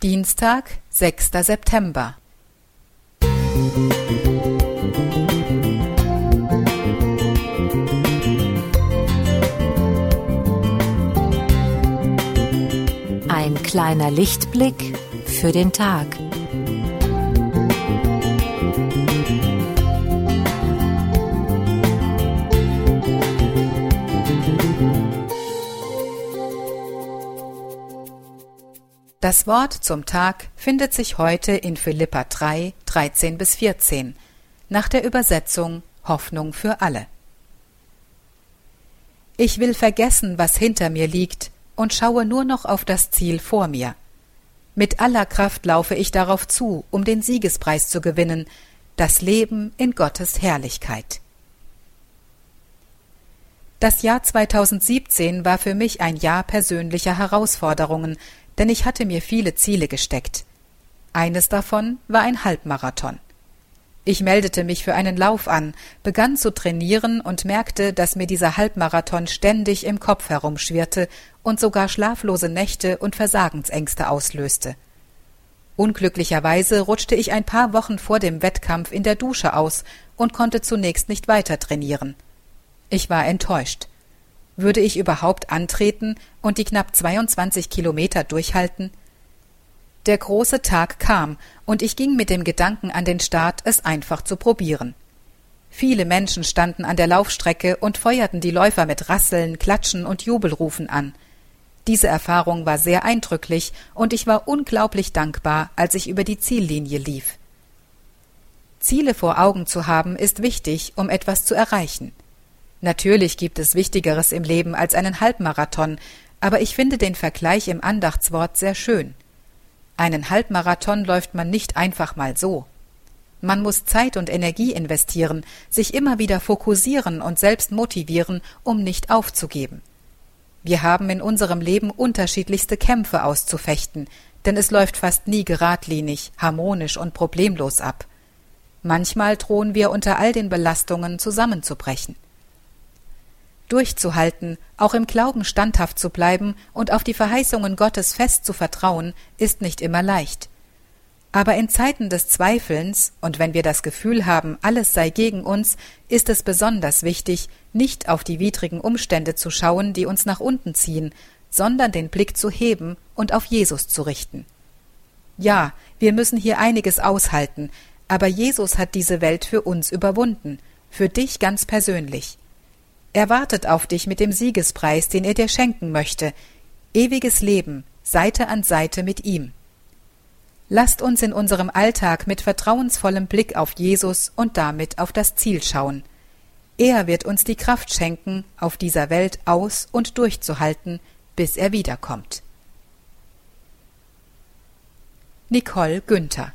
Dienstag, 6. September. Ein kleiner Lichtblick für den Tag. Das Wort zum Tag findet sich heute in Philippa 3, 13 bis 14, nach der Übersetzung Hoffnung für alle. Ich will vergessen, was hinter mir liegt, und schaue nur noch auf das Ziel vor mir. Mit aller Kraft laufe ich darauf zu, um den Siegespreis zu gewinnen, das Leben in Gottes Herrlichkeit. Das Jahr 2017 war für mich ein Jahr persönlicher Herausforderungen, denn ich hatte mir viele Ziele gesteckt. Eines davon war ein Halbmarathon. Ich meldete mich für einen Lauf an, begann zu trainieren und merkte, dass mir dieser Halbmarathon ständig im Kopf herumschwirrte und sogar schlaflose Nächte und Versagensängste auslöste. Unglücklicherweise rutschte ich ein paar Wochen vor dem Wettkampf in der Dusche aus und konnte zunächst nicht weiter trainieren. Ich war enttäuscht. Würde ich überhaupt antreten und die knapp 22 Kilometer durchhalten? Der große Tag kam, und ich ging mit dem Gedanken an den Start, es einfach zu probieren. Viele Menschen standen an der Laufstrecke und feuerten die Läufer mit Rasseln, Klatschen und Jubelrufen an. Diese Erfahrung war sehr eindrücklich, und ich war unglaublich dankbar, als ich über die Ziellinie lief. Ziele vor Augen zu haben, ist wichtig, um etwas zu erreichen. Natürlich gibt es Wichtigeres im Leben als einen Halbmarathon, aber ich finde den Vergleich im Andachtswort sehr schön. Einen Halbmarathon läuft man nicht einfach mal so. Man muss Zeit und Energie investieren, sich immer wieder fokussieren und selbst motivieren, um nicht aufzugeben. Wir haben in unserem Leben unterschiedlichste Kämpfe auszufechten, denn es läuft fast nie geradlinig, harmonisch und problemlos ab. Manchmal drohen wir unter all den Belastungen zusammenzubrechen durchzuhalten, auch im Glauben standhaft zu bleiben und auf die Verheißungen Gottes fest zu vertrauen, ist nicht immer leicht. Aber in Zeiten des Zweifelns und wenn wir das Gefühl haben, alles sei gegen uns, ist es besonders wichtig, nicht auf die widrigen Umstände zu schauen, die uns nach unten ziehen, sondern den Blick zu heben und auf Jesus zu richten. Ja, wir müssen hier einiges aushalten, aber Jesus hat diese Welt für uns überwunden, für dich ganz persönlich. Er wartet auf dich mit dem Siegespreis, den er dir schenken möchte, ewiges Leben, Seite an Seite mit ihm. Lasst uns in unserem Alltag mit vertrauensvollem Blick auf Jesus und damit auf das Ziel schauen. Er wird uns die Kraft schenken, auf dieser Welt aus und durchzuhalten, bis er wiederkommt. Nicole Günther